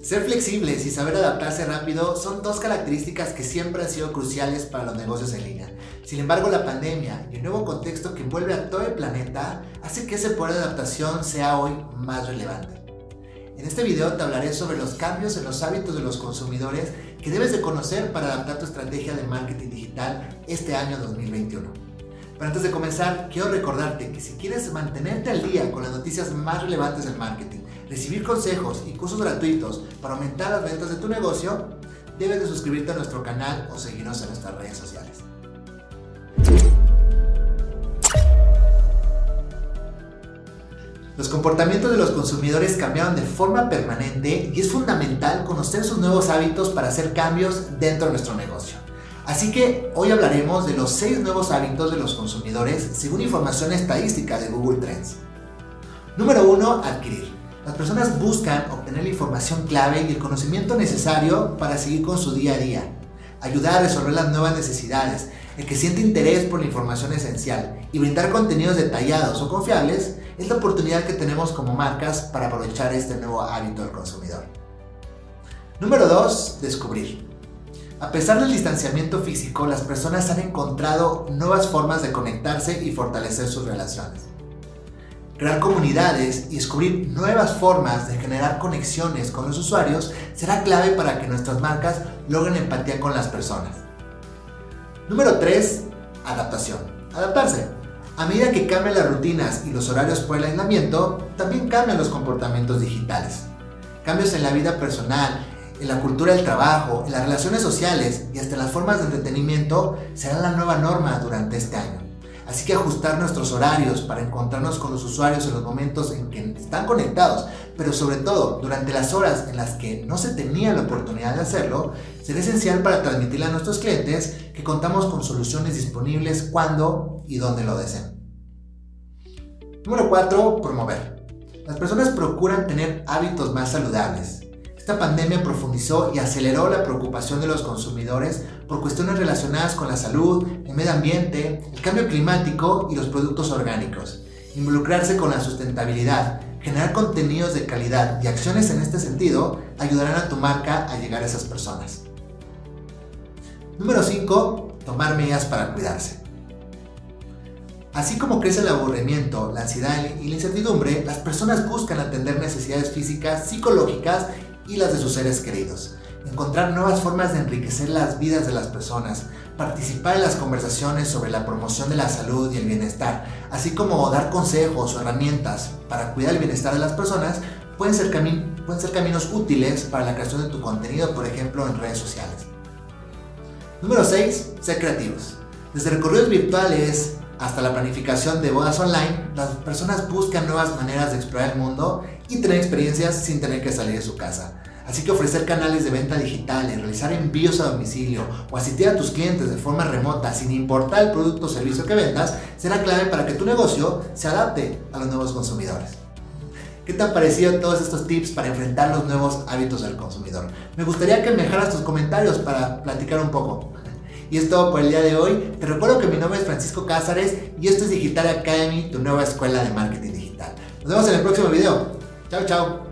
Ser flexibles y saber adaptarse rápido son dos características que siempre han sido cruciales para los negocios en línea. Sin embargo, la pandemia y el nuevo contexto que envuelve a todo el planeta hace que ese poder de adaptación sea hoy más relevante. En este video te hablaré sobre los cambios en los hábitos de los consumidores que debes de conocer para adaptar tu estrategia de marketing digital este año 2021. Pero antes de comenzar, quiero recordarte que si quieres mantenerte al día con las noticias más relevantes del marketing, recibir consejos y cursos gratuitos para aumentar las ventas de tu negocio, debes de suscribirte a nuestro canal o seguirnos en nuestras redes sociales. Los comportamientos de los consumidores cambiaron de forma permanente y es fundamental conocer sus nuevos hábitos para hacer cambios dentro de nuestro negocio. Así que hoy hablaremos de los 6 nuevos hábitos de los consumidores según información estadística de Google Trends. Número 1. Adquirir. Personas buscan obtener la información clave y el conocimiento necesario para seguir con su día a día, ayudar a resolver las nuevas necesidades, el que siente interés por la información esencial y brindar contenidos detallados o confiables es la oportunidad que tenemos como marcas para aprovechar este nuevo hábito del consumidor. Número 2. Descubrir. A pesar del distanciamiento físico, las personas han encontrado nuevas formas de conectarse y fortalecer sus relaciones. Crear comunidades y descubrir nuevas formas de generar conexiones con los usuarios será clave para que nuestras marcas logren empatía con las personas. Número 3. Adaptación. Adaptarse. A medida que cambian las rutinas y los horarios por el aislamiento, también cambian los comportamientos digitales. Cambios en la vida personal, en la cultura del trabajo, en las relaciones sociales y hasta las formas de entretenimiento serán la nueva norma durante este año. Así que ajustar nuestros horarios para encontrarnos con los usuarios en los momentos en que están conectados, pero sobre todo durante las horas en las que no se tenía la oportunidad de hacerlo, será esencial para transmitirle a nuestros clientes que contamos con soluciones disponibles cuando y donde lo deseen. Número 4. Promover. Las personas procuran tener hábitos más saludables, esta pandemia profundizó y aceleró la preocupación de los consumidores por cuestiones relacionadas con la salud, el medio ambiente, el cambio climático y los productos orgánicos. Involucrarse con la sustentabilidad, generar contenidos de calidad y acciones en este sentido ayudarán a tu marca a llegar a esas personas. Número 5. Tomar medidas para cuidarse. Así como crece el aburrimiento, la ansiedad y la incertidumbre, las personas buscan atender necesidades físicas, psicológicas y las de sus seres queridos. Encontrar nuevas formas de enriquecer las vidas de las personas, participar en las conversaciones sobre la promoción de la salud y el bienestar, así como dar consejos o herramientas para cuidar el bienestar de las personas, pueden ser, pueden ser caminos útiles para la creación de tu contenido, por ejemplo, en redes sociales. Número 6. Ser creativos. Desde recorridos virtuales hasta la planificación de bodas online, las personas buscan nuevas maneras de explorar el mundo y tener experiencias sin tener que salir de su casa. Así que ofrecer canales de venta digitales, realizar envíos a domicilio o asistir a tus clientes de forma remota sin importar el producto o servicio que vendas será clave para que tu negocio se adapte a los nuevos consumidores. ¿Qué te han parecido todos estos tips para enfrentar los nuevos hábitos del consumidor? Me gustaría que me dejaras tus comentarios para platicar un poco. Y es todo por el día de hoy. Te recuerdo que mi nombre es Francisco Cázares y esto es Digital Academy, tu nueva escuela de marketing digital. Nos vemos en el próximo video. Chao, chao.